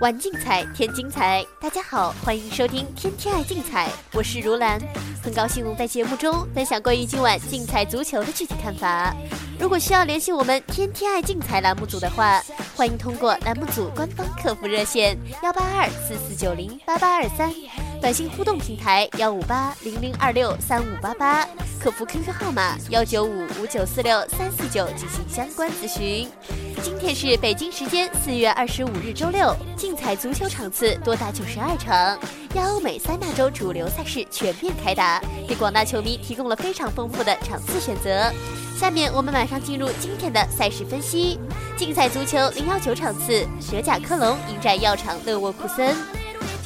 玩竞彩，添精彩。大家好，欢迎收听《天天爱竞彩》，我是如兰，很高兴能在节目中分享关于今晚竞彩足球的具体看法。如果需要联系我们《天天爱竞彩》栏目组的话，欢迎通过栏目组官方客服热线幺八二四四九零八八二三，短信互动平台幺五八零零二六三五八八，客服 QQ 号码幺九五五九四六三四九进行相关咨询。今天是北京时间四月二十五日周六，竞彩足球场次多达九十二场，亚欧美三大洲主流赛事全面开打，给广大球迷提供了非常丰富的场次选择。下面我们马上进入今天的赛事分析。竞彩足球零幺九场次，德甲科隆迎战药厂勒沃库森。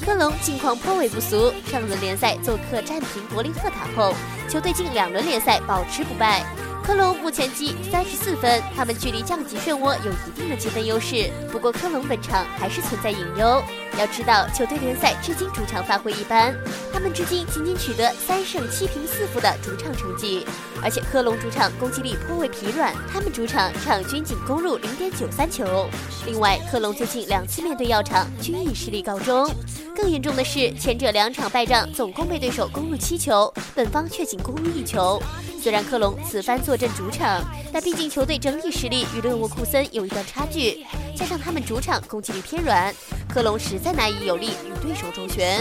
科隆近况颇为不俗，上轮联赛做客战平柏林赫塔后，球队近两轮联赛保持不败。科隆目前积三十四分，他们距离降级漩涡有一定的积分优势。不过科隆本场还是存在隐忧。要知道，球队联赛至今主场发挥一般，他们至今仅仅取得三胜七平四负的主场成绩。而且科隆主场攻击力颇为疲软，他们主场场均仅攻入零点九三球。另外，科隆最近两次面对药厂均以失利告终。更严重的是，前者两场败仗总共被对手攻入七球，本方却仅攻入一球。虽然科隆此番坐镇主场，但毕竟球队整体实力与勒沃库森有一段差距，加上他们主场攻击力偏软，科隆实在难以有力与对手周旋。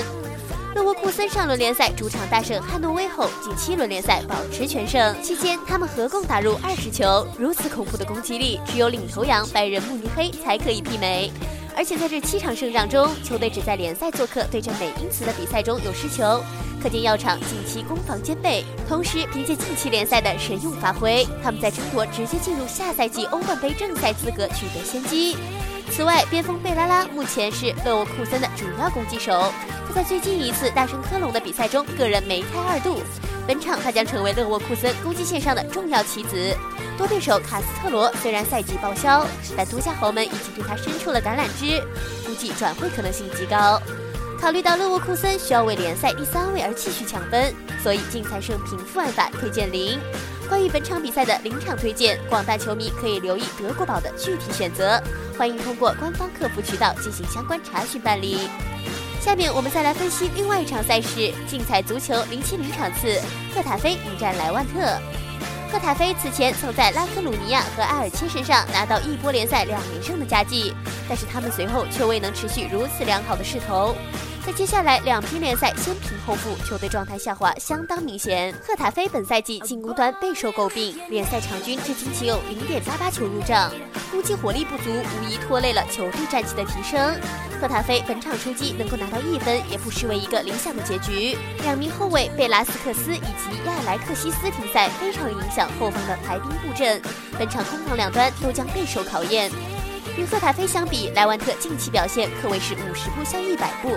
勒沃库森上轮联赛主场大胜汉诺威后，近七轮联赛保持全胜，期间他们合共打入二十球，如此恐怖的攻击力，只有领头羊拜仁慕尼黑才可以媲美。而且在这七场胜仗中，球队只在联赛做客对阵美因茨的比赛中有失球，可见药厂近期攻防兼备。同时，凭借近期联赛的神勇发挥，他们在争夺直接进入下赛季欧冠杯正赛资格取得先机。此外，边锋贝拉拉目前是勒沃库森的主要攻击手，他在最近一次大胜科隆的比赛中个人梅开二度，本场他将成为勒沃库森攻击线上的重要棋子。多对手卡斯特罗虽然赛季报销，但独家豪门已经对他伸出了橄榄枝，估计转会可能性极高。考虑到勒沃库森需要为联赛第三位而继续抢分，所以竞赛胜平负案法推荐零。关于本场比赛的临场推荐，广大球迷可以留意德国宝的具体选择，欢迎通过官方客服渠道进行相关查询办理。下面我们再来分析另外一场赛事：竞彩足球零七零场次，赫塔菲迎战莱万特。赫塔菲此前曾在拉科鲁尼亚和埃尔切身上拿到一波联赛两连胜的佳绩，但是他们随后却未能持续如此良好的势头。在接下来两批联赛先平后负，球队状态下滑相当明显。赫塔菲本赛季进攻端备受诟病，联赛场均至今仅有零点八八球入账，攻击火力不足，无疑拖累了球队战绩的提升。赫塔菲本场出击能够拿到一分，也不失为一个理想的结局。两名后卫贝拉斯克斯以及亚莱克西斯停赛，非常影响后方的排兵布阵。本场攻防两端都将备受考验。与赫塔菲相比，莱万特近期表现可谓是五十步笑一百步。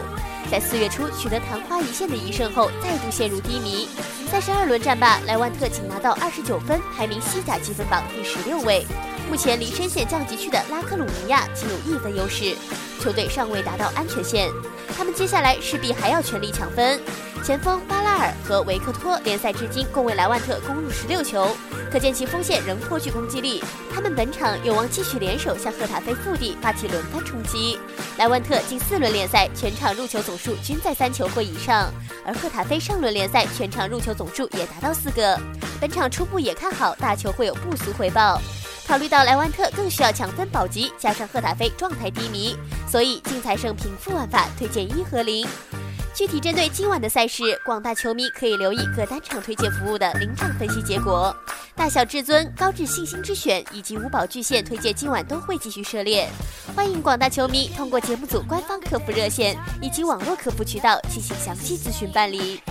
在四月初取得昙花一现的一胜后，再度陷入低迷。三十二轮战罢，莱万特仅拿到二十九分，排名西甲积分榜第十六位。目前离深陷降级区的拉科鲁尼亚仅有一分优势，球队尚未达到安全线。他们接下来势必还要全力抢分。前锋巴拉尔和维克托联赛至今共为莱万特攻入十六球，可见其锋线仍颇具攻击力。他们本场有望继续联手向赫塔菲腹地发起轮番冲击。莱万特近四轮联赛全场入球总数均在三球或以上，而赫塔菲上轮联赛全场入球总数也达到四个。本场初步也看好大球会有不俗回报。考虑到莱万特更需要抢分保级，加上赫塔菲状态低迷，所以竞彩胜平负玩法推荐一和零。具体针对今晚的赛事，广大球迷可以留意各单场推荐服务的临场分析结果。大小至尊、高智信心之选以及五宝巨献推荐今晚都会继续涉猎。欢迎广大球迷通过节目组官方客服热线以及网络客服渠道进行详细咨询办理。